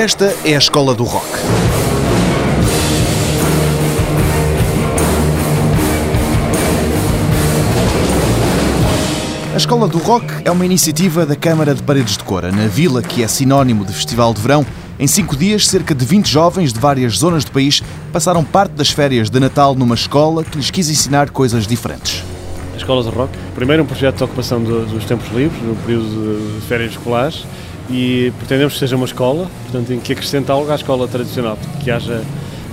Esta é a escola do rock. A Escola do Rock é uma iniciativa da Câmara de Paredes de Cora, na vila que é sinónimo de Festival de Verão. Em cinco dias, cerca de 20 jovens de várias zonas do país passaram parte das férias de Natal numa escola que lhes quis ensinar coisas diferentes. A Escola do Rock, primeiro um projeto de ocupação dos tempos livres, no período de férias escolares, e pretendemos que seja uma escola, portanto, em que acrescente algo à escola tradicional, que haja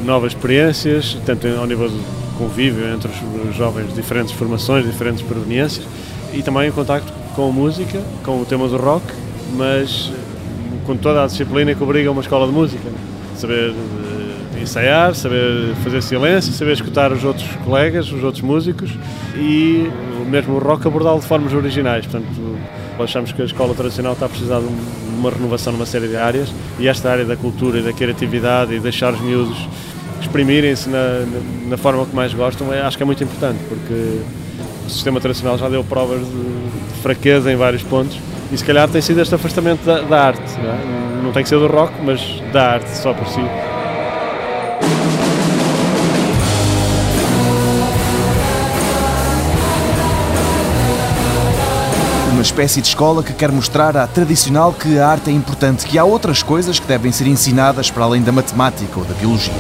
novas experiências, tanto ao nível do convívio entre os jovens de diferentes formações, diferentes proveniências, e também em contacto com a música, com o tema do rock, mas com toda a disciplina que obriga uma escola de música. Saber uh, ensaiar, saber fazer silêncio, saber escutar os outros colegas, os outros músicos e mesmo o rock abordá-lo de formas originais. Portanto, achamos que a escola tradicional está a precisar de uma renovação numa série de áreas e esta área da cultura e da criatividade e deixar os miúdos exprimirem-se na, na, forma que mais gostam, é, acho que é muito importante, porque o sistema tradicional já deu provas de, de fraqueza em vários pontos e se calhar tem sido este afastamento da, da arte. Não, é? não tem que ser do rock, mas da arte só por si. Uma espécie de escola que quer mostrar à tradicional que a arte é importante, que há outras coisas que devem ser ensinadas para além da matemática ou da biologia.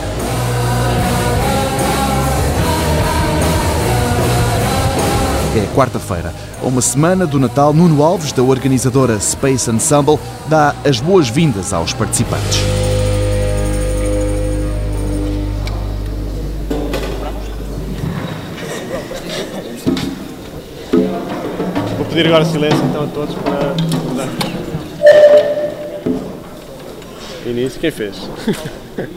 É quarta-feira. Uma semana do Natal, Nuno Alves, da organizadora Space Ensemble, dá as boas-vindas aos participantes. Pedir agora silêncio então a todos para Início, quem fez?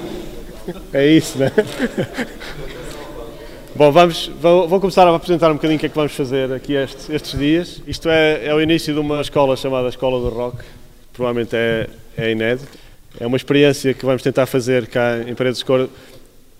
é isso, né? Bom, vamos, vou, vou, começar a apresentar um bocadinho o que é que vamos fazer aqui estes, estes dias. Isto é, é o início de uma escola chamada Escola do Rock, provavelmente é, é inédito. É uma experiência que vamos tentar fazer cá em Paredes de Cor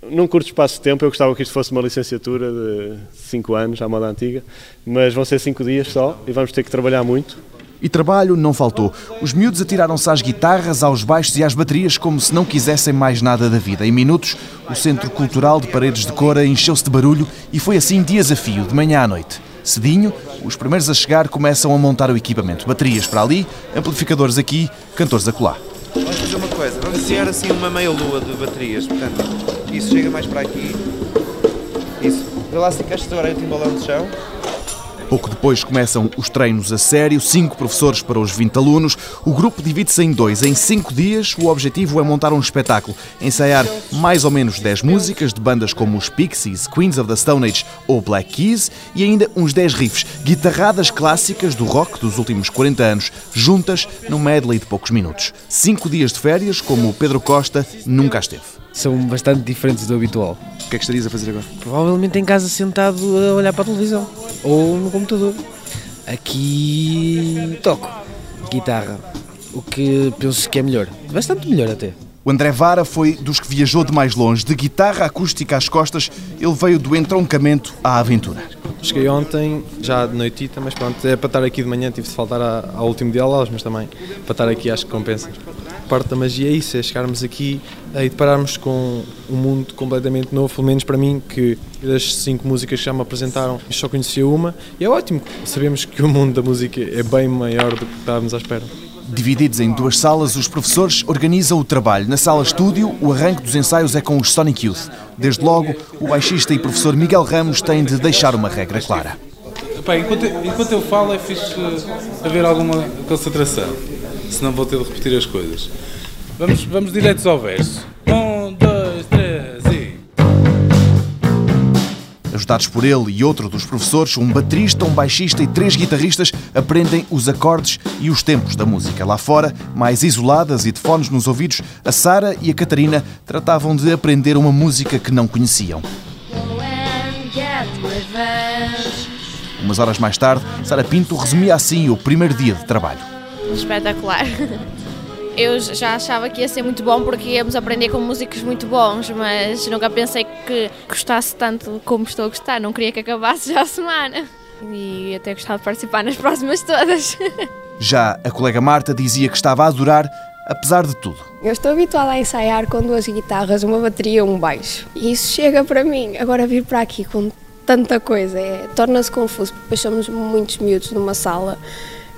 num curto espaço de tempo. Eu gostava que isto fosse uma licenciatura de 5 anos, à moda antiga, mas vão ser 5 dias só e vamos ter que trabalhar muito. E trabalho não faltou. Os miúdos atiraram-se às guitarras, aos baixos e às baterias como se não quisessem mais nada da vida. Em minutos, o Centro Cultural de Paredes de Cora encheu-se de barulho e foi assim dias a fio, de manhã à noite. Cedinho, os primeiros a chegar começam a montar o equipamento. Baterias para ali, amplificadores aqui, cantores a colar. Vamos fazer uma coisa, vamos criar assim uma meia lua de baterias. Portanto, isso chega mais para aqui. Isso. Vê lá se encaixas agora o timbalão de chão. Pouco depois começam os treinos a sério, cinco professores para os 20 alunos. O grupo divide-se em dois. Em cinco dias, o objetivo é montar um espetáculo, ensaiar mais ou menos 10 músicas de bandas como os Pixies, Queens of the Stone Age ou Black Keys e ainda uns 10 riffs, guitarradas clássicas do rock dos últimos 40 anos, juntas num medley de poucos minutos. Cinco dias de férias, como o Pedro Costa nunca esteve. São bastante diferentes do habitual. O que é que estarias a fazer agora? Provavelmente em casa sentado a olhar para a televisão ou no computador. Aqui toco guitarra, o que penso que é melhor, bastante melhor até. O André Vara foi dos que viajou de mais longe. De guitarra acústica às costas, ele veio do entroncamento à aventura. Cheguei ontem, já de noitita, mas pronto, é para estar aqui de manhã, tive de faltar ao último dia de aulas, mas também para estar aqui acho que compensa parte da magia é isso, é chegarmos aqui e depararmos com um mundo completamente novo, pelo menos para mim, que das cinco músicas que já me apresentaram, só conhecia uma, e é ótimo, sabemos que o mundo da música é bem maior do que estávamos à espera. Divididos em duas salas, os professores organizam o trabalho. Na sala estúdio, o arranque dos ensaios é com os Sonic Youth. Desde logo, o baixista e professor Miguel Ramos têm de deixar uma regra clara. Enquanto, enquanto eu falo, é fixe haver alguma concentração senão vou ter de repetir as coisas. Vamos, vamos diretos ao verso. Um, dois, três e. Ajudados por ele e outro dos professores, um baterista, um baixista e três guitarristas aprendem os acordes e os tempos da música. Lá fora, mais isoladas e de fones nos ouvidos, a Sara e a Catarina tratavam de aprender uma música que não conheciam. Umas horas mais tarde, Sara Pinto resumia assim o primeiro dia de trabalho espetacular. Eu já achava que ia ser muito bom porque íamos aprender com músicos muito bons, mas nunca pensei que gostasse tanto como estou a gostar. Não queria que acabasse já a semana. E até gostava de participar nas próximas todas. Já a colega Marta dizia que estava a adorar apesar de tudo. Eu estou habituada a ensaiar com duas guitarras, uma bateria e um baixo. E isso chega para mim. Agora vir para aqui com tanta coisa é, torna-se confuso, porque depois somos muitos miúdos numa sala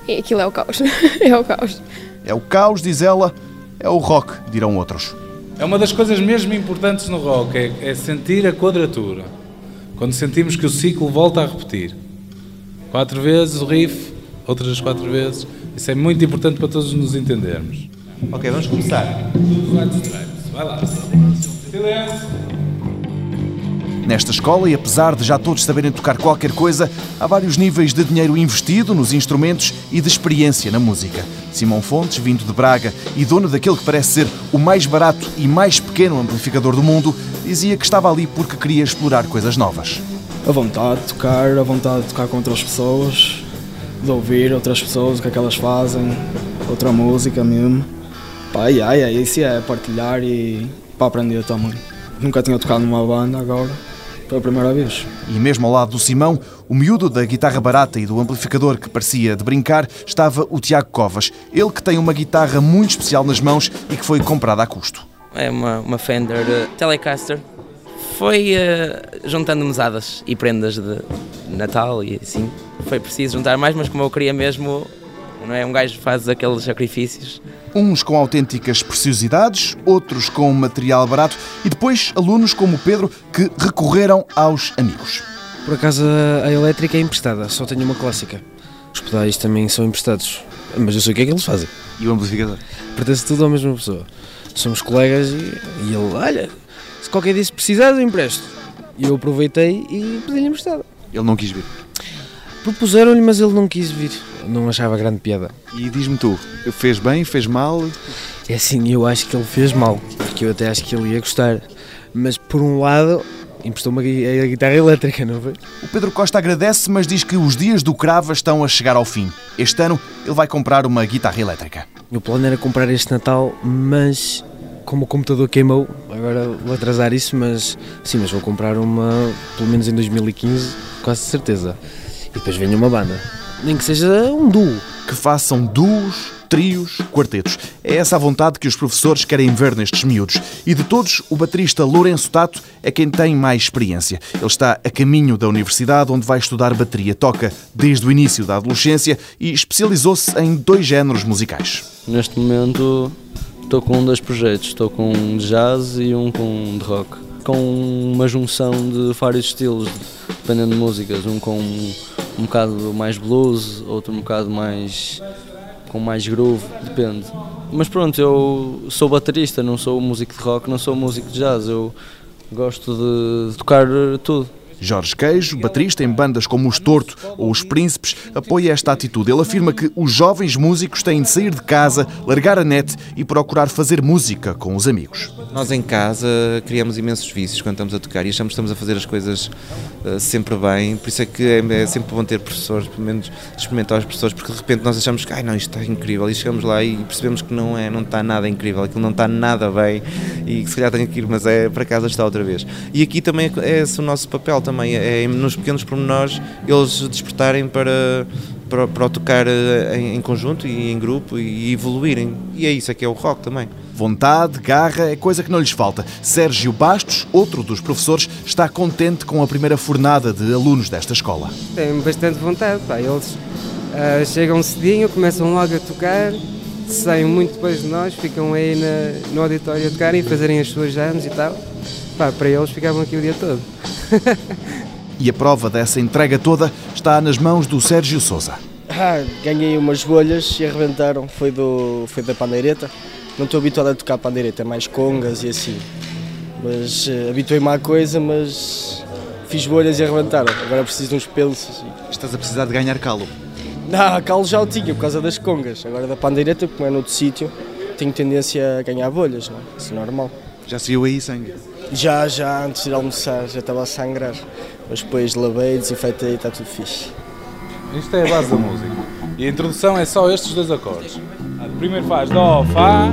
e aquilo é o caos. é o caos. É o caos, diz ela, é o rock, dirão outros. É uma das coisas mesmo importantes no rock, é, é sentir a quadratura. Quando sentimos que o ciclo volta a repetir. Quatro vezes o riff, outras quatro vezes. Isso é muito importante para todos nos entendermos. Ok, vamos começar. Vai lá. Silêncio. Nesta escola, e apesar de já todos saberem tocar qualquer coisa, há vários níveis de dinheiro investido nos instrumentos e de experiência na música. Simão Fontes, vindo de Braga e dono daquele que parece ser o mais barato e mais pequeno amplificador do mundo, dizia que estava ali porque queria explorar coisas novas. A vontade de tocar, a vontade de tocar com outras pessoas, de ouvir outras pessoas, o que é que elas fazem, outra música mesmo. Pá, ai, ai, isso é partilhar e para aprender também. Nunca tinha tocado numa banda agora, pela primeira vez. E mesmo ao lado do Simão, o miúdo da guitarra barata e do amplificador que parecia de brincar, estava o Tiago Covas. Ele que tem uma guitarra muito especial nas mãos e que foi comprada a custo. É uma, uma Fender uh, Telecaster. Foi uh, juntando mesadas e prendas de Natal e assim. Foi preciso juntar mais, mas como eu queria mesmo, não é? Um gajo faz aqueles sacrifícios. Uns com autênticas preciosidades, outros com material barato e depois alunos como o Pedro que recorreram aos amigos. Por acaso a elétrica é emprestada, só tenho uma clássica. Os pedais também são emprestados, mas eu sei o que é que eles fazem. E o amplificador? Pertence tudo à mesma pessoa. Somos colegas e, e ele, olha, se qualquer dia se precisares eu empresto. E eu aproveitei e pedi-lhe emprestado. Ele não quis vir. Propuseram-lhe, mas ele não quis vir. Não achava grande piada. E diz-me tu, fez bem, fez mal? É assim, eu acho que ele fez mal, porque eu até acho que ele ia gostar. Mas por um lado, emprestou-me a gui- a guitarra elétrica, não foi? O Pedro Costa agradece, mas diz que os dias do Crava estão a chegar ao fim. Este ano ele vai comprar uma guitarra elétrica. O plano era comprar este Natal, mas como o computador queimou, agora vou atrasar isso, mas sim, mas vou comprar uma, pelo menos em 2015, quase certeza. E depois venha uma banda. Nem que seja um duo. Que façam duos, trios, quartetos. É essa a vontade que os professores querem ver nestes miúdos. E de todos, o baterista Lourenço Tato é quem tem mais experiência. Ele está a caminho da universidade, onde vai estudar bateria. Toca desde o início da adolescência e especializou-se em dois géneros musicais. Neste momento estou com dois projetos, estou com um de jazz e um com de rock. Com uma junção de vários estilos, dependendo de músicas, um com um, um bocado mais blues, outro um bocado mais com mais groove, depende. Mas pronto, eu sou baterista, não sou músico de rock, não sou músico de jazz, eu gosto de, tocar tudo. Jorge Queijo, baterista em bandas como os Torto ou os Príncipes, apoia esta atitude. Ele afirma que os jovens músicos têm de sair de casa, largar a net e procurar fazer música com os amigos. Nós em casa criamos imensos vícios quando estamos a tocar e achamos que estamos a fazer as coisas uh, sempre bem, por isso é que é, é sempre bom ter professores, pelo menos experimentar os professores, porque de repente nós achamos que ai não, isto está incrível e chegamos lá e percebemos que não é, não está nada incrível, aquilo não está nada bem e que se calhar tenho que ir, mas é para casa está outra vez. E aqui também é esse o nosso papel também, é nos pequenos pormenores eles despertarem para para, para tocar eh, em, em conjunto e em grupo e evoluírem. E é isso é que é o rock também. Vontade, garra, é coisa que não lhes falta. Sérgio Bastos, outro dos professores, está contente com a primeira fornada de alunos desta escola. Tenho bastante vontade, pá. Eles ah, chegam cedinho, começam logo a tocar, saem muito depois de nós, ficam aí na, no auditório a tocar e fazerem as suas jams e tal. Pá, para eles ficavam aqui o dia todo. E a prova dessa entrega toda está nas mãos do Sérgio Souza. Ah, ganhei umas bolhas e arrebentaram. Foi, do, foi da pandeireta. Não estou habituado a tocar pandeireta, é mais congas e assim. Mas uh, habituei-me à coisa, mas fiz bolhas e arrebentaram. Agora preciso de uns pensos. E... Estás a precisar de ganhar calo? Não, calo já o tinha por causa das congas. Agora da pandeireta, como é noutro sítio, tenho tendência a ganhar bolhas, não é? Isso é normal. Já se viu aí sangue? Já, já, antes de almoçar, já estava a sangrar. Mas depois lavei, desinfetei e está tudo fixe. Isto é a base da música. E a introdução é só estes dois acordes. Primeiro faz Dó, Fá,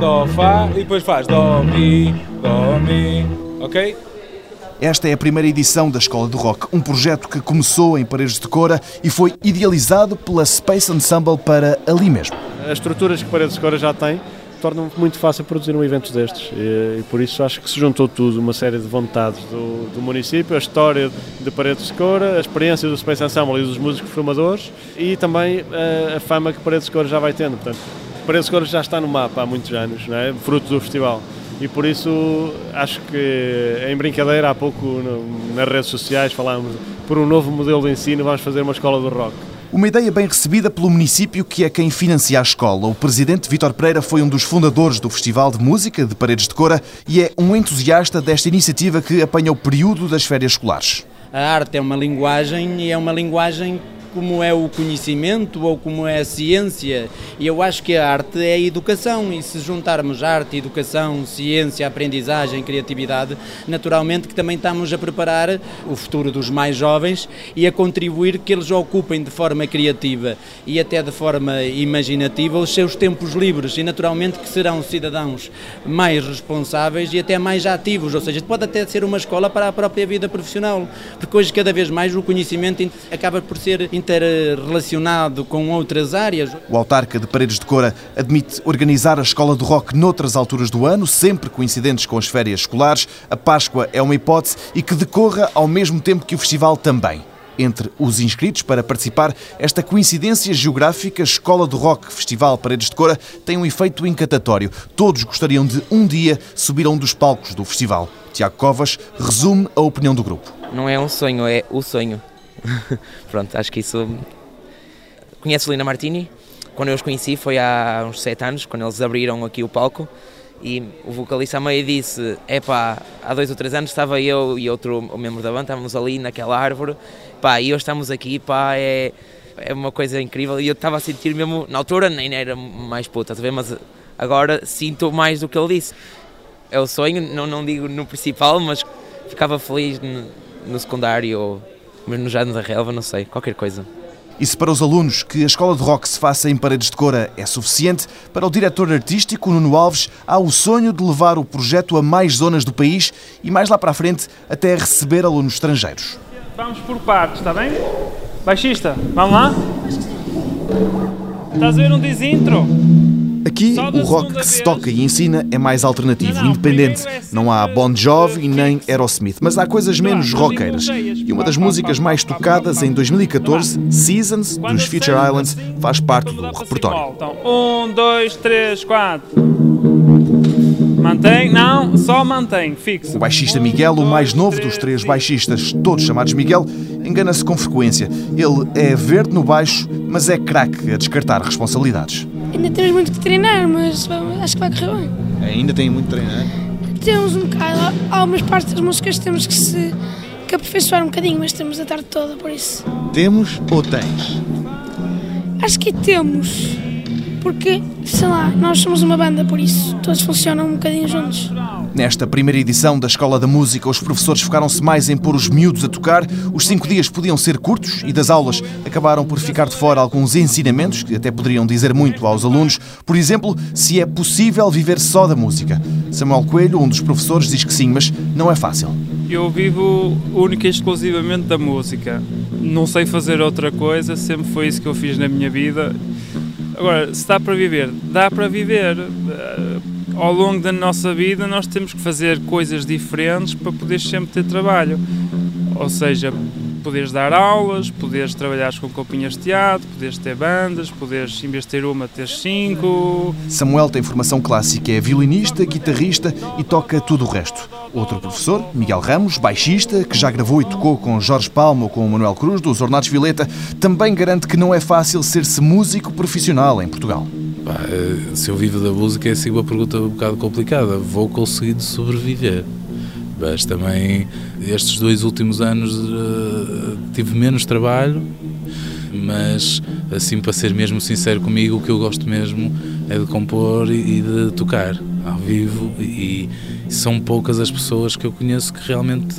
Dó, Fá e depois faz Dó, Mi, Dó, Mi, ok? Esta é a primeira edição da Escola do Rock, um projeto que começou em Paredes de Cora e foi idealizado pela Space Ensemble para ali mesmo. As estruturas que Paredes de Cora já tem torna muito fácil produzir um evento destes. E, e, por isso acho que se juntou tudo, uma série de vontades do, do município, a história de Paredes de Coura, a experiência do Space Ensemble e dos músicos formadores e também a, a fama que Paredes de Coura já vai tendo. Portanto, Paredes de Coura já está no mapa há muitos anos, não é? fruto do festival. E por isso acho que em brincadeira há pouco no, nas redes sociais falámos por um novo modelo de ensino, vamos fazer uma escola do rock. Uma ideia bem recebida pelo município, que é quem financia a escola. O presidente Vítor Pereira foi um dos fundadores do Festival de Música de Paredes de Cora e é um entusiasta desta iniciativa que apanha o período das férias escolares. A arte é uma linguagem e é uma linguagem como é o conhecimento ou como é a ciência. E eu acho que a arte é a educação, e se juntarmos arte, educação, ciência, aprendizagem, criatividade, naturalmente que também estamos a preparar o futuro dos mais jovens e a contribuir que eles ocupem de forma criativa e até de forma imaginativa os seus tempos livres e naturalmente que serão cidadãos mais responsáveis e até mais ativos, ou seja, pode até ser uma escola para a própria vida profissional, porque hoje cada vez mais o conhecimento acaba por ser interrelacionado com outras áreas. O autarca de Paredes de Cora admite organizar a escola do rock noutras alturas do ano, sempre coincidentes com as férias escolares. A Páscoa é uma hipótese e que decorra ao mesmo tempo que o festival também. Entre os inscritos para participar, esta coincidência geográfica Escola do Rock Festival Paredes de Cora tem um efeito encantatório. Todos gostariam de um dia subir a um dos palcos do festival. Tiago Covas resume a opinião do grupo. Não é um sonho, é o sonho. Pronto, acho que isso. Conheces Lina Martini? Quando eu os conheci foi há uns 7 anos, quando eles abriram aqui o palco e o vocalista a meio disse: Epá, há dois ou três anos estava eu e outro membro da banda, estávamos ali naquela árvore, pá, e hoje estamos aqui, pá, é, é uma coisa incrível. E eu estava a sentir mesmo, na altura nem era mais puta, tá mas agora sinto mais do que ele disse. É o sonho, não, não digo no principal, mas ficava feliz no, no secundário mas nos anos da relva, não sei, qualquer coisa. E se para os alunos que a escola de rock se faça em paredes de cora é suficiente, para o diretor artístico Nuno Alves há o sonho de levar o projeto a mais zonas do país e mais lá para a frente até receber alunos estrangeiros. Vamos por partes, está bem? Baixista, vamos lá? Estás a ver um desintro? Aqui, o rock que se toca e ensina é mais alternativo, independente. Não há Bon Jovi nem Aerosmith, mas há coisas menos roqueiras. E uma das músicas mais tocadas em 2014, Seasons, dos Future Islands, faz parte do repertório. Então, um, dois, três, quatro. Mantém? Não, só mantém, fixo. O baixista Miguel, o mais novo dos três baixistas, todos chamados Miguel, engana-se com frequência. Ele é verde no baixo, mas é craque a descartar responsabilidades. Ainda temos muito que treinar, mas acho que vai correr bem. Ainda tem muito que treinar? Temos um bocado. Há algumas partes das músicas que temos que se que aperfeiçoar um bocadinho, mas temos a tarde toda, por isso. Temos ou tens? Acho que temos. Porque, sei lá, nós somos uma banda, por isso todos funcionam um bocadinho juntos. Nesta primeira edição da Escola da Música, os professores focaram-se mais em pôr os miúdos a tocar. Os cinco dias podiam ser curtos e das aulas acabaram por ficar de fora alguns ensinamentos que até poderiam dizer muito aos alunos. Por exemplo, se é possível viver só da música. Samuel Coelho, um dos professores, diz que sim, mas não é fácil. Eu vivo única e exclusivamente da música. Não sei fazer outra coisa, sempre foi isso que eu fiz na minha vida. Agora, se dá para viver, dá para viver ao longo da nossa vida nós temos que fazer coisas diferentes para poder sempre ter trabalho. Ou seja, poderes dar aulas, poderes trabalhar com companhias de teatro, poderes ter bandas, poderes, em vez de ter uma, ter cinco. Samuel tem formação clássica, é violinista, guitarrista e toca tudo o resto. Outro professor, Miguel Ramos, baixista, que já gravou e tocou com Jorge Palma ou com Manuel Cruz, dos Ornatos Violeta, também garante que não é fácil ser-se músico profissional em Portugal. Eh, se eu vivo da música é assim uma pergunta um bocado complicada. Vou conseguindo sobreviver. Mas também estes dois últimos anos uh, tive menos trabalho, mas assim para ser mesmo sincero comigo, o que eu gosto mesmo é de compor e, e de tocar ao vivo e, e são poucas as pessoas que eu conheço que realmente,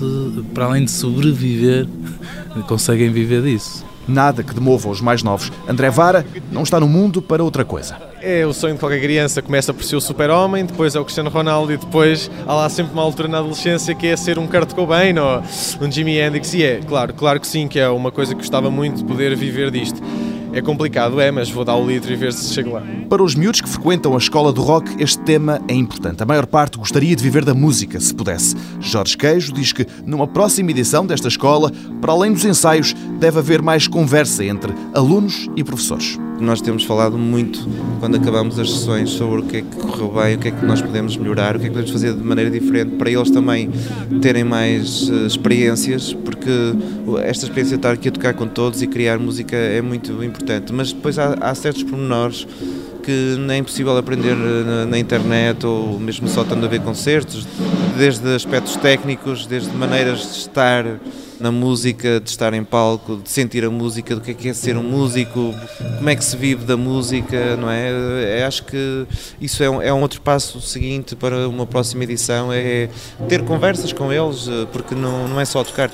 para além de sobreviver, conseguem viver disso. Nada que demova os mais novos. André Vara não está no mundo para outra coisa. É o sonho de qualquer criança, começa por ser o super-homem, depois é o Cristiano Ronaldo e depois há lá sempre uma altura na adolescência que é ser um Kurt Cobain ou um Jimi Hendrix e é, claro, claro que sim, que é uma coisa que gostava muito de poder viver disto. É complicado, é, mas vou dar o litro e ver se chego lá. Para os miúdos que frequentam a escola do rock, este tema é importante. A maior parte gostaria de viver da música, se pudesse. Jorge Queijo diz que numa próxima edição desta escola, para além dos ensaios, deve haver mais conversa entre alunos e professores. Nós temos falado muito, quando acabamos as sessões, sobre o que é que correu bem, o que é que nós podemos melhorar, o que é que podemos fazer de maneira diferente, para eles também terem mais uh, experiências, porque esta experiência de estar aqui a tocar com todos e criar música é muito importante. Mas depois há, há certos pormenores que não é impossível aprender na, na, internet ou mesmo só estando a ver concertos, desde aspectos técnicos, desde maneiras de estar na música, de estar em palco, de sentir a música, do que é, que é ser um músico, como é que se vive da música, não é? é acho que isso é um, é um outro passo seguinte para uma próxima edição, é ter conversas com eles, eh, porque não, não é só tocar.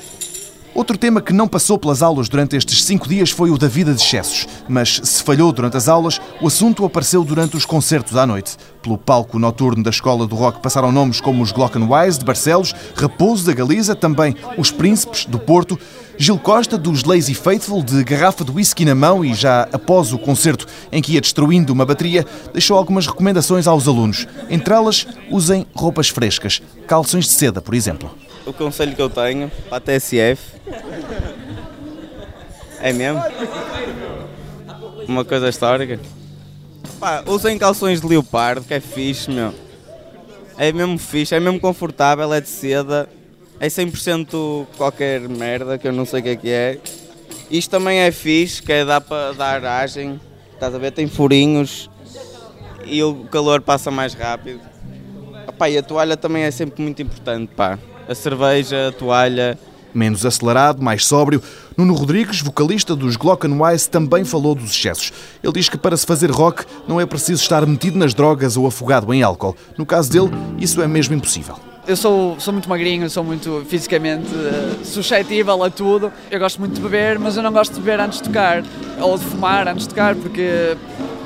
Outro tema que não passou pelas aulas durante estes cinco dias foi o da vida de excessos. Mas se falhou durante as aulas, o assunto apareceu durante os concertos à noite. Pelo palco noturno da Escola do Rock passaram nomes como os Glockenwise de Barcelos, Raposo da Galiza, também os Príncipes do Porto, Gil Costa dos Lazy Faithful de garrafa de whisky na mão e já após o concerto em que ia destruindo uma bateria, deixou algumas recomendações aos alunos. Entre elas, usem roupas frescas, calções de seda, por exemplo o conselho que eu tenho para a TSF é mesmo? Uma coisa histórica. Pá, usem calções de leopardo, que é fixe, meu. É mesmo fixe, é mesmo confortável, é de seda. É 100% qualquer merda, que eu não sei o que é que é. Isto também é fixe, que é dá para dar aragem. Estás a ver? Tem furinhos e o calor passa mais rápido. Pá, e a toalha também é sempre muito importante, pá a cerveja, a toalha. Menos acelerado, mais sóbrio, Nuno Rodrigues, vocalista dos Glockenwise, também falou dos excessos. Ele diz que para se fazer rock não é preciso estar metido nas drogas ou afogado em álcool. No caso dele, isso é mesmo impossível eu sou, sou muito magrinho, sou muito fisicamente uh, suscetível a tudo. Eu gosto muito de beber, mas eu não gosto de beber antes de tocar, ou de fumar antes de tocar, porque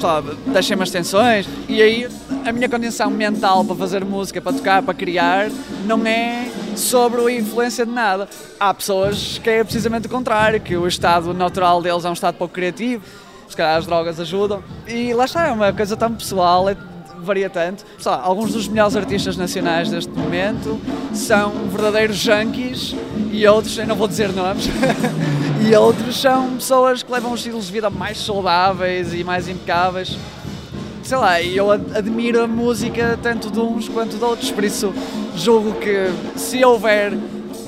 sabe, deixei-me as tensões. E aí a minha condição mental para fazer música, para tocar, para criar, não é sobre a influência de nada. Há pessoas que é precisamente o contrário, que o estado natural deles é um estado pouco criativo, se calhar as drogas ajudam. E lá está, é uma coisa tão pessoal, é, varia tanto. Alguns dos melhores artistas nacionais deste momento são verdadeiros junkies e outros, eu não vou dizer nomes, e outros são pessoas que levam estilos de vida mais saudáveis e mais impecáveis sei lá, eu admiro a música tanto de uns quanto de outros, por isso julgo que se houver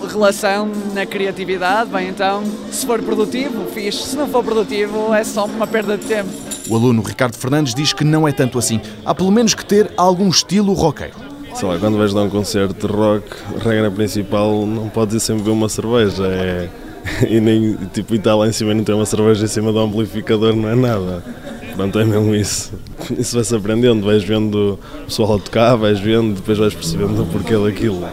relação na criatividade, bem então, se for produtivo, fixe, se não for produtivo, é só uma perda de tempo. O aluno Ricardo Fernandes diz que não é tanto assim. Há pelo menos que ter algum estilo roqueiro. Sei lá, quando vais dar um concerto de rock, regra principal não podes ir sempre beber uma cerveja. É... E nem tipo, e estar lá em cima e não ter uma cerveja em cima do amplificador não é nada. Pronto, é mesmo isso. Isso vai-se aprendendo, vais vendo o pessoal a tocar, vais vendo, depois vais percebendo o porquê daquilo.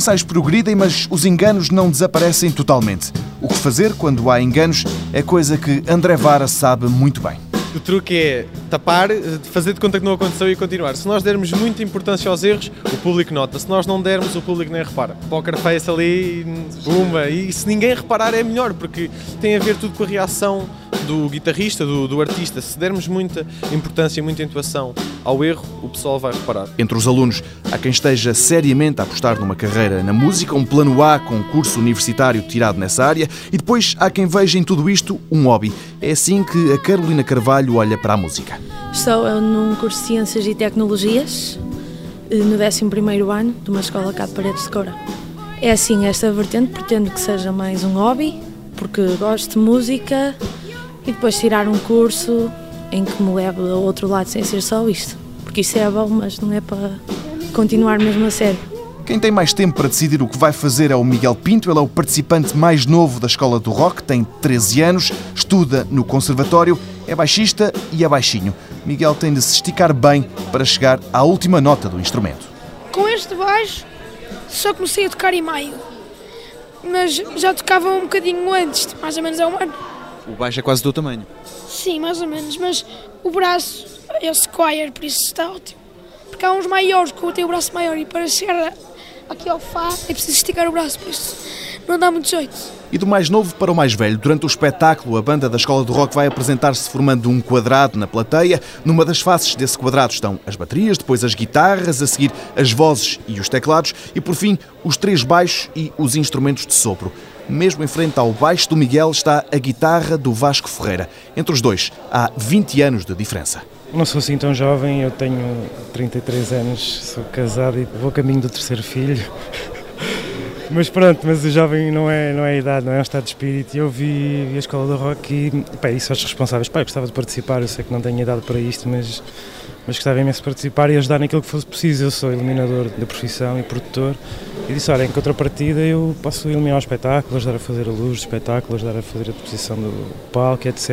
Ensaios progridem, mas os enganos não desaparecem totalmente. O que fazer quando há enganos é coisa que André Vara sabe muito bem. O truque é tapar, fazer de conta que não aconteceu e continuar. Se nós dermos muita importância aos erros, o público nota. Se nós não dermos, o público nem repara. Poker face ali, bumba. E se ninguém reparar é melhor, porque tem a ver tudo com a reação do guitarrista, do, do artista. Se dermos muita importância, muita intuação ao erro, o pessoal vai reparar. Entre os alunos, há quem esteja seriamente a apostar numa carreira na música, um plano A com um curso universitário tirado nessa área, e depois há quem veja em tudo isto um hobby. É assim que a Carolina Carvalho olha para a música. Estou num curso de Ciências e Tecnologias, eh, no 11º ano, de uma escola cá de Paredes de Coura. É assim, esta vertente pretendo que seja mais um hobby, porque gosto de música e depois tirar um curso em que me leve ao outro lado sem ser só isto. Porque isso é bom, mas não é para continuar mesmo a sério. Quem tem mais tempo para decidir o que vai fazer é o Miguel Pinto. Ele é o participante mais novo da Escola do Rock, tem 13 anos, estuda no Conservatório, é baixista e é baixinho. Miguel tem de se esticar bem para chegar à última nota do instrumento. Com este baixo, só comecei a tocar em maio, mas já tocava um bocadinho antes, mais ou menos há um ano. O baixo é quase do tamanho. Sim, mais ou menos, mas o braço é o Squire, por isso está ótimo. porque há uns maiores que eu tenho o braço maior e para chegar aqui ao Fá é preciso esticar o braço, por isso não dá muito jeito. E do mais novo para o mais velho, durante o espetáculo, a banda da Escola do Rock vai apresentar-se formando um quadrado na plateia. Numa das faces desse quadrado estão as baterias, depois as guitarras, a seguir as vozes e os teclados e, por fim, os três baixos e os instrumentos de sopro. Mesmo em frente ao baixo do Miguel está a guitarra do Vasco Ferreira. Entre os dois há 20 anos de diferença. Não sou assim tão jovem, eu tenho 33 anos, sou casado e vou caminho do terceiro filho. Mas pronto, mas o jovem não é, não é a idade, não é um estado de espírito. Eu vi, vi a escola do rock e, pá, isso aos responsáveis, pá, gostava de participar, eu sei que não tenho idade para isto, mas, mas gostava imenso de participar e ajudar naquilo que fosse preciso. Eu sou iluminador da profissão e produtor e disse, olha, em contrapartida eu posso iluminar o espetáculo, ajudar a fazer a luz do espetáculo, ajudar a fazer a deposição do palco, etc.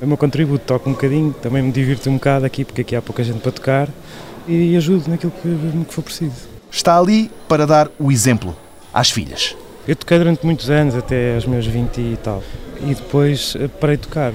É o meu contributo, toco um bocadinho, também me divirto um bocado aqui, porque aqui há pouca gente para tocar e ajudo naquilo que, no que for preciso. Está ali para dar o exemplo às filhas. Eu toquei durante muitos anos, até aos meus 20 e tal, e depois eh, parei de tocar.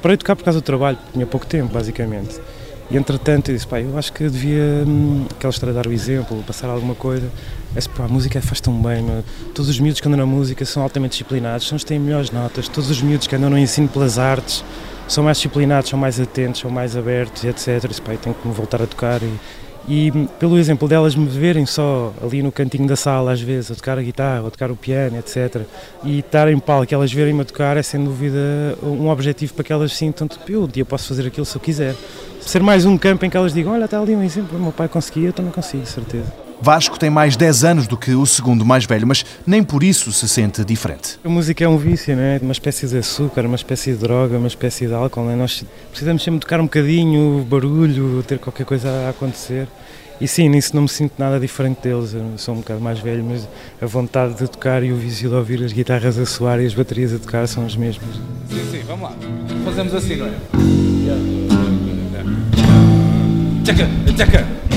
Parei de tocar por causa do trabalho, porque tinha pouco tempo, basicamente. E entretanto eu disse, pá, eu acho que devia, aquela história dar o exemplo, passar alguma coisa. Esse, pá, a música faz tão bem, meu. Todos os miúdos que andam na música são altamente disciplinados, são os que têm melhores notas. Todos os miúdos que andam no ensino pelas artes são mais disciplinados, são mais atentos, são mais abertos, etc. Disse, pá, eu tenho que me voltar a tocar e e pelo exemplo delas me verem só ali no cantinho da sala, às vezes, a tocar a guitarra, a tocar o piano, etc. E estar em palco elas verem-me a tocar é sem dúvida um objetivo para que elas sintam, tipo, eu dia posso fazer aquilo se eu quiser. Ser mais um campo em que elas digam, olha, está ali um exemplo, meu pai conseguia, eu também consigo, certeza. Vasco tem mais 10 anos do que o segundo mais velho, mas nem por isso se sente diferente. A música é um vício, não é? Uma espécie de açúcar, uma espécie de droga, uma espécie de álcool. É? Nós precisamos sempre tocar um bocadinho, barulho, ter qualquer coisa a acontecer. E sim, nisso não me sinto nada diferente deles. Eu sou um bocado mais velho, mas a vontade de tocar e o vício de ouvir as guitarras a soar e as baterias a tocar são as mesmas. Sim, sim, vamos lá. Fazemos assim, não é? Tchaca, tchaca.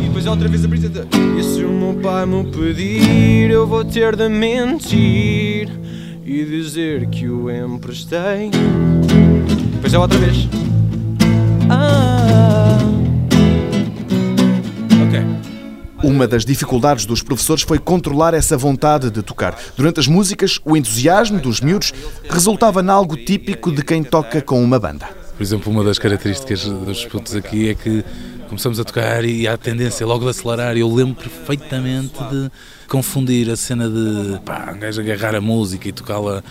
E depois outra vez a brisa E se o meu pai me pedir, eu vou ter de mentir e dizer que o emprestei. Depois é outra vez. Ah. Uma das dificuldades dos professores foi controlar essa vontade de tocar. Durante as músicas, o entusiasmo dos miúdos resultava em algo típico de quem toca com uma banda. Por exemplo, uma das características dos putos aqui é que começamos a tocar e há a tendência logo de acelerar. Eu lembro perfeitamente de confundir a cena de pá, um gajo agarrar a música e tocá-la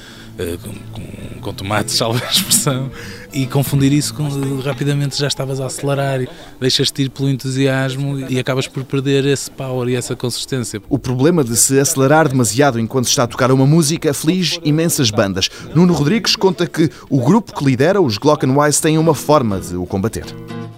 com, com, com tomates, salva a expressão, e confundir isso com rapidamente já estavas a acelerar, deixas-te ir pelo entusiasmo e acabas por perder esse power e essa consistência. O problema de se acelerar demasiado enquanto está a tocar uma música aflige imensas bandas. Nuno Rodrigues conta que o grupo que lidera, os Glockenwise, tem uma forma de o combater.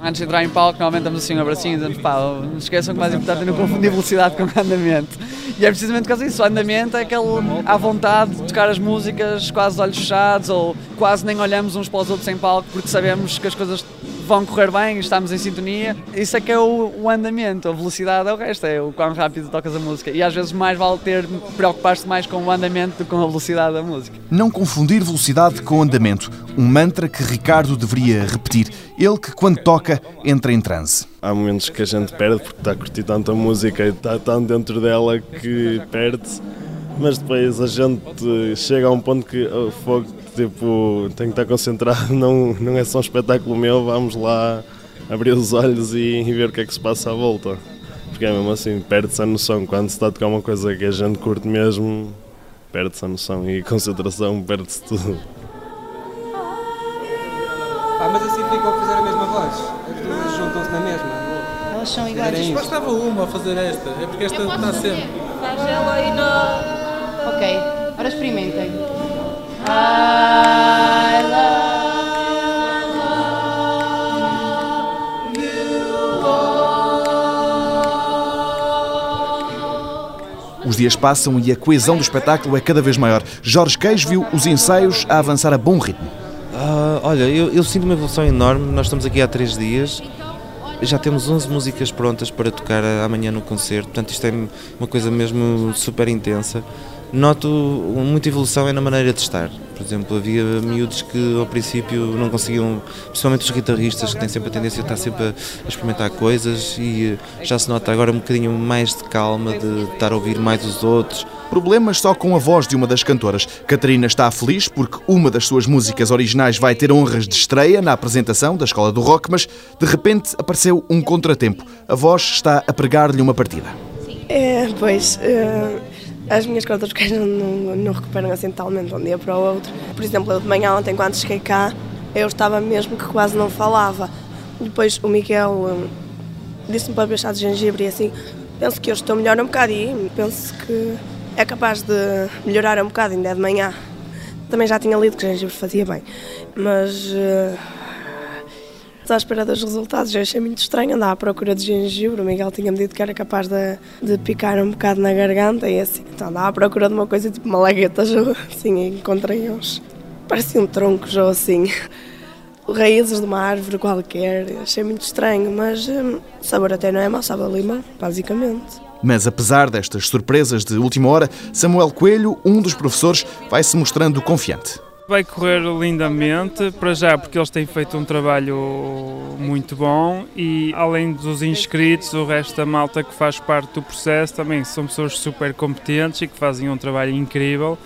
Antes de entrar em palco, normalmente damos assim um abracinho dizemos, pá, não esqueçam que o mais importante é não confundir velocidade com andamento. E é precisamente por causa disso, o andamento é aquele à vontade de tocar as músicas quase de olhos fechados ou quase nem olhamos uns para os outros em palco porque sabemos que as coisas vão correr bem, estamos em sintonia. Isso é que é o, o, andamento, a velocidade é o resto, é o quão rápido tocas a música. E às vezes mais vale ter preocupar-se mais com o andamento do que com a velocidade da música. Não confundir velocidade com andamento, um mantra que Ricardo deveria repetir. Ele que quando toca entra em transe. Há momentos que a gente perde porque está a curtir tanta música e está tão dentro dela que perde-se. Mas depois a gente chega a um ponto que oh, fogo, tipo, tenho que estar concentrado, não, não é só um espetáculo meu, vamos lá abrir os olhos e, e ver o que é que se passa à volta. Porque é mesmo assim, perde-se a noção. Quando se está a tocar uma coisa que a gente curte mesmo, perde-se a noção e concentração, perde-se tudo. Ah, mas assim ficam a fazer a mesma voz. As duas juntam-se na mesma. Elas são iguais. Bastava uma a fazer esta, é porque esta está sempre. Faz ela aí no. Ok, agora experimentem. I Os dias passam e a coesão do espetáculo é cada vez maior. Jorge Queijo viu os ensaios a avançar a bom ritmo. Uh, olha, eu, eu, sinto uma evolução enorme. Nós estamos aqui há três dias. Já temos 11 músicas prontas para tocar amanhã no concerto. Portanto, isto é uma coisa mesmo super intensa. noto muita evolução é na maneira de estar. Por exemplo, havia miúdos que ao princípio não conseguiam, principalmente os guitarristas que têm sempre a tendência a estar sempre a experimentar coisas e eh, já se nota agora um bocadinho mais de calma, de estar a ouvir mais os outros. Problemas só com a voz de uma das cantoras. Catarina está feliz porque uma das suas músicas originais vai ter honras de estreia na apresentação da Escola do Rock, mas de repente apareceu um contratempo. A voz está a pregar-lhe uma partida. É, pois, eh, as minhas cordas vocais não, não, não recuperam assim totalmente de um dia para o outro. Por exemplo, eu de manhã ontem, quando cheguei cá, eu estava mesmo que quase não falava. Depois o Miguel eh, disse-me para deixar de gengibre e assim, penso que eu estou melhor um bocado e penso que é capaz de melhorar um bocado, ainda é de manhã. Também já tinha lido que gengibre fazia bem, mas eh, à espera dos resultados. Eu achei muito estranho andar à procura de gengibre. O Miguel tinha-me dito que era capaz de, de picar um bocado na garganta e assim. Então andava à procura de uma coisa tipo uma lagueta, ou assim, encontrei uns. Pareciam troncos ou assim. Raízes de uma árvore qualquer. Achei muito estranho, mas hum, sabor até não é mau, sabe a limão, basicamente. Mas apesar destas surpresas de última hora, Samuel Coelho, um dos professores, vai se mostrando confiante. Vai correr lindamente, para já porque eles têm feito um trabalho muito bom e além dos inscritos, o resto da malta que faz parte do processo também são pessoas super competentes e que fazem um trabalho incrível,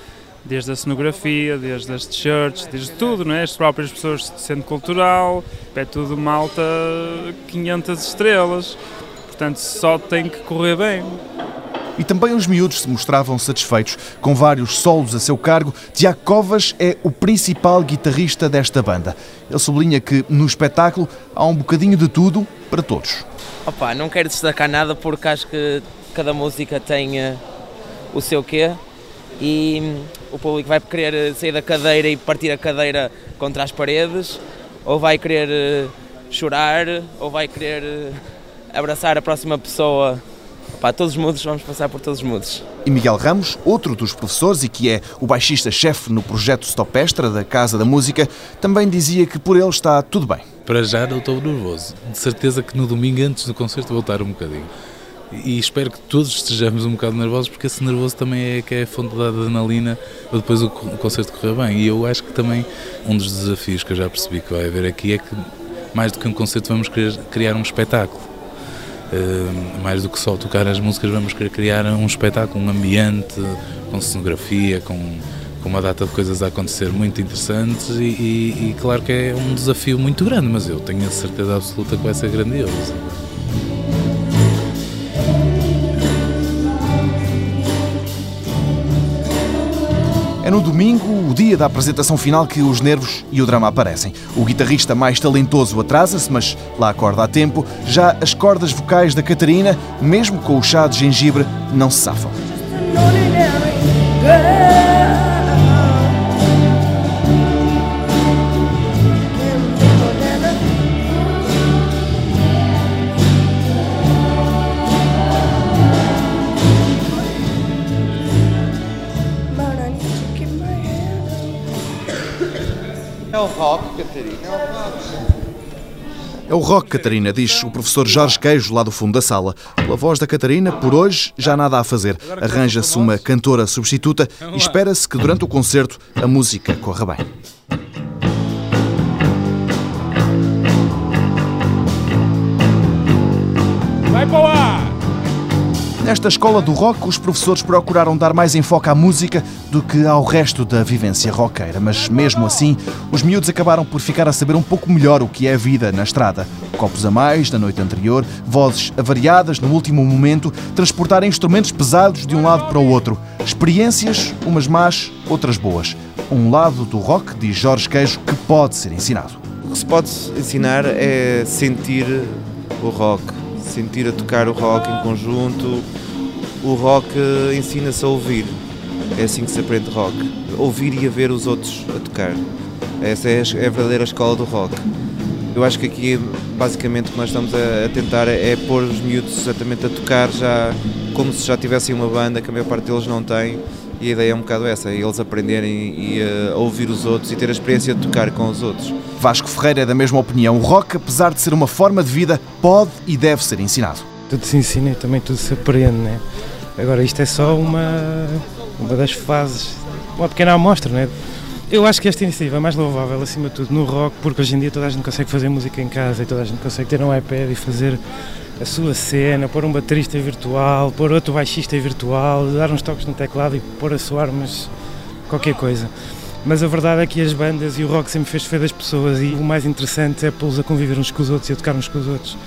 desde a cenografia, desde as t-shirts, desde tudo, não é? As próprias pessoas de centro cultural, é tudo malta 500 estrelas, portanto só tem que correr bem. E também os miúdos se mostravam satisfeitos. Com vários solos a seu cargo, Tiago Covas é o principal guitarrista desta banda. Ele sublinha que no espetáculo há um bocadinho de tudo para todos. Opa, não quero destacar nada porque acho que cada música tem uh, o seu quê e hum, o público vai querer sair da cadeira e partir a cadeira contra as paredes, ou vai querer uh, chorar, ou vai querer abraçar a próxima pessoa Pá, todos os moods, vamos passar por todos os moods. E Miguel Ramos, outro dos professores e que é o baixista-chefe no projeto Stopestra da Casa da Música, também dizia que por ele está tudo bem. Para já não estou nervoso. De certeza que no domingo, antes do concerto, vou estar um bocadinho. E espero que todos estejamos um bocado nervosos, porque esse nervoso também é que é a fonte da adrenalina para depois o concerto correr bem. E eu acho que também um dos desafios que eu já percebi que vai haver aqui é que, mais do que um concerto, vamos querer criar um espetáculo. Uh, mais do que só tocar as músicas, vamos querer criar um espetáculo, um ambiente com cenografia, com, com uma data de coisas a acontecer muito interessantes e, e, e, claro que é um desafio muito grande, mas eu tenho a certeza absoluta que vai ser grandioso. É no domingo, o dia da apresentação final, que os nervos e o drama aparecem. O guitarrista mais talentoso atrasa-se, mas lá acorda a tempo. Já as cordas vocais da Catarina, mesmo com o chá de gengibre, não se safam. É o rock, Catarina, é o rock. É o rock, Catarina, diz o professor Jorge Queijo, lá do fundo da sala. Pela voz da Catarina, por hoje, já nada a fazer. Arranja-se uma cantora substituta e espera-se que durante o concerto a música corra bem. Vai para ar! Nesta escola do rock, os professores procuraram dar mais enfoque à música do que ao resto da vivência roqueira, mas mesmo assim, os miúdos acabaram por ficar a saber um pouco melhor o que é a vida na estrada. Copos a mais da noite anterior, vozes avariadas no último momento, transportar instrumentos pesados de um lado para o outro. Experiências, umas más, outras boas. Um lado do rock, diz Jorge Queijo, que pode ser ensinado. O que se pode ensinar é sentir o rock, sentir a tocar o rock em conjunto. O rock ensina-se a ouvir, é assim que se aprende rock. Ouvir e a ver os outros a tocar. Essa é a verdadeira escola do rock. Eu acho que aqui, basicamente, o que nós estamos a, tentar é pôr os miúdos exatamente a tocar já como se já tivessem uma banda, que a maior parte deles não tem. E a ideia é um bocado essa, é eles aprenderem e a ouvir os outros e ter a experiência de tocar com os outros. Vasco Ferreira é da mesma opinião. O rock, apesar de ser uma forma de vida, pode e deve ser ensinado. Tudo se ensina e também tudo se aprende, né? Agora, isto é só uma, uma das fases, uma pequena amostra, não é? Eu acho que esta iniciativa é mais louvável, acima de tudo, no rock, porque hoje em dia toda a gente consegue fazer música em casa e toda a gente consegue ter um iPad e fazer a sua cena, pôr um baterista virtual, pôr outro baixista virtual, dar uns toques no teclado e pôr a soar, mas qualquer coisa. Mas a verdade é que as bandas e o rock sempre fez feio das pessoas e o mais interessante é pô-los a conviver uns com os outros e a tocar uns com os outros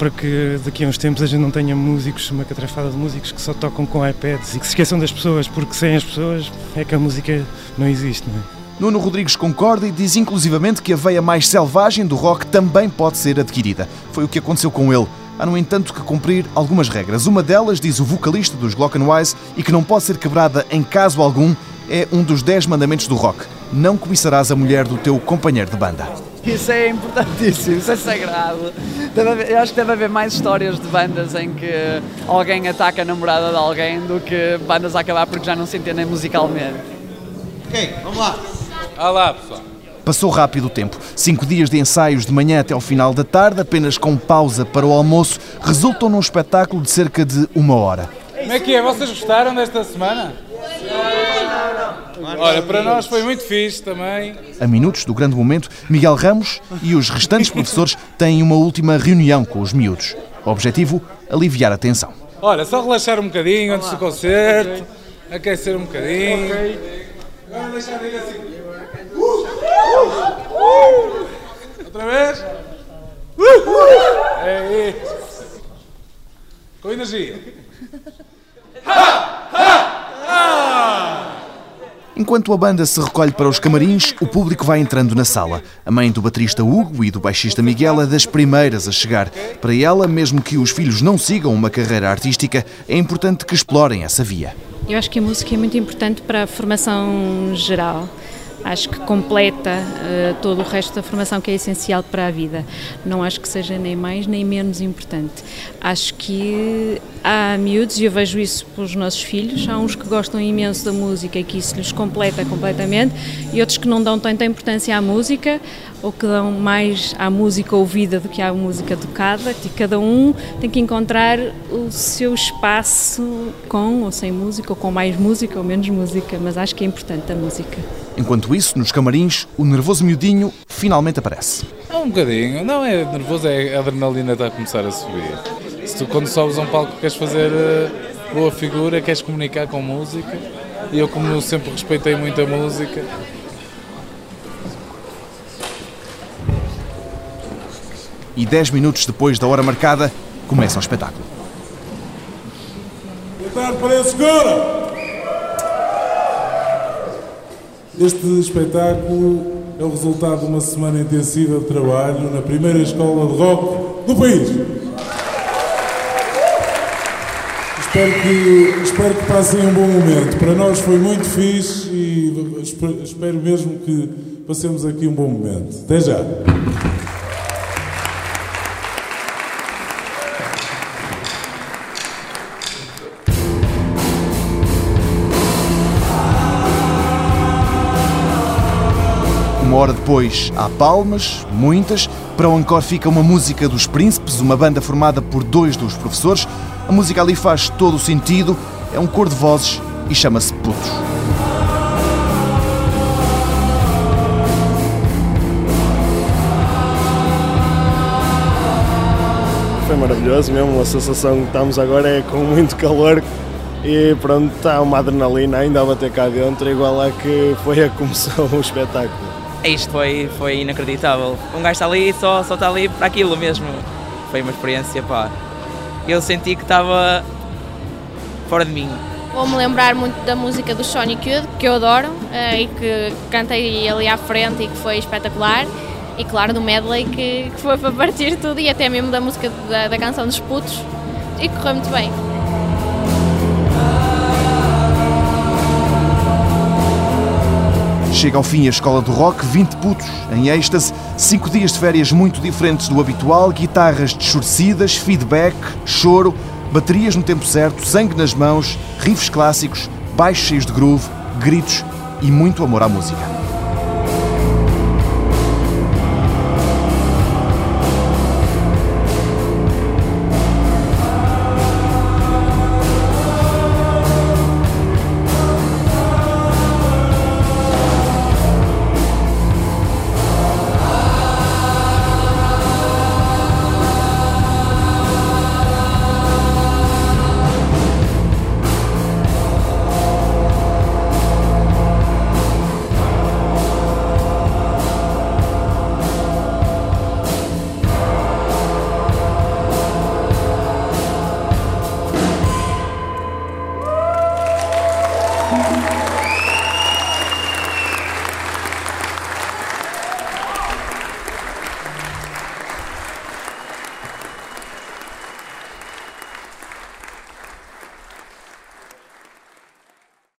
para que daqui a uns tempos a gente não tenha músicos, uma catrafada de músicos que só tocam com iPads e que se esqueçam das pessoas, porque sem as pessoas é que a música não existe, não é? Nuno Rodrigues concorda e diz inclusivamente que a veia mais selvagem do rock também pode ser adquirida. Foi o que aconteceu com ele. Há, no entanto, que cumprir algumas regras. Uma delas, diz o vocalista dos Glockenwise, e que não pode ser quebrada em caso algum, é um dos 10 mandamentos do rock. Não cobiçarás a mulher do teu companheiro de banda. Isso é importantíssimo, isso é sagrado. Deve haver- eu acho que deve haver mais histórias de bandas em que alguém ataca a namorada de alguém do que bandas a acabar porque já não se entendem musicalmente. Ok, vamos lá. Olá, pessoal. Passou rápido o tempo. Cinco dias de ensaios de manhã até ao final da tarde, apenas com pausa para o almoço, resultam num espetáculo de cerca de uma hora. Como é que é? Vocês gostaram desta semana? Olha, para nós foi muito fixe também. A minutos do grande momento, Miguel Ramos e os restantes professores têm uma última reunião com os miúdos. O objetivo, aliviar a tensão. Olha, só relaxar um bocadinho antes do concerto, aquecer um bocadinho. Agora deixar de ir assim. Outra vez? É isso. Com energia. Enquanto a banda se recolhe para os camarins, o público vai entrando na sala. A mãe do baterista Hugo e do baixista Miguel é das primeiras a chegar. Para ela, mesmo que os filhos não sigam uma carreira artística, é importante que explorem essa via. Eu acho que a música é muito importante para a formação geral. Acho que completa eh, todo o resto da formação que é essencial para a vida. Não acho que seja nem mais nem menos importante. Acho que há miúdos, e eu vejo isso pelos nossos filhos, há uns que gostam imenso da música e que isso lhes completa completamente, e outros que não dão tanta importância à música, ou que dão mais à música ouvida do que à música tocada, e cada um tem que encontrar o seu espaço com ou sem música, ou com mais música ou menos música, mas acho que é importante a música. Enquanto isso, nos camarins, o nervoso miudinho finalmente aparece. É um bocadinho, não é nervoso, é a adrenalina está a começar a subir. Se tu quando sobes a um palco queres fazer eh, boa figura, queres comunicar com música, e eu como sempre respeitei muito a música, E 10 minutos depois da hora marcada, começa o espetáculo. Boa tarde, Paredes Segura! Este espetáculo é o resultado de uma semana intensiva de trabalho na primeira escola de rock do país. Espero que, espero que passem um bom momento. Para nós foi muito fixe e espe- espero mesmo que passemos aqui um bom momento. Até já! Uma hora depois, há palmas, muitas. Para o encore fica uma música dos Príncipes, uma banda formada por dois dos professores. A música ali faz todo o sentido, é um cor de vozes e chama-se Putos. Foi maravilhoso mesmo, a sensação que estamos agora é com muito calor e pronto, está uma adrenalina ainda a bater cá dentro, igual a que foi a que começou o espetáculo. Isto foi, foi inacreditável. Um gajo está ali só, só está ali para aquilo mesmo. Foi uma experiência, pá. Eu senti que estava fora de mim. Vou-me lembrar muito da música do Sonic Youth, que eu adoro, eh, e que cantei ali à frente e que foi espetacular. E claro, do medley que, que foi para partir tudo e até mesmo da música da, da canção dos putos. E correu muito bem. Chega ao fim a Escola do Rock, 20 putos em êxtase, 5 dias de férias muito diferentes do habitual, guitarras distorcidas, feedback, choro, baterias no tempo certo, sangue nas mãos, riffs clássicos, baixos cheios de groove, gritos e muito amor à música.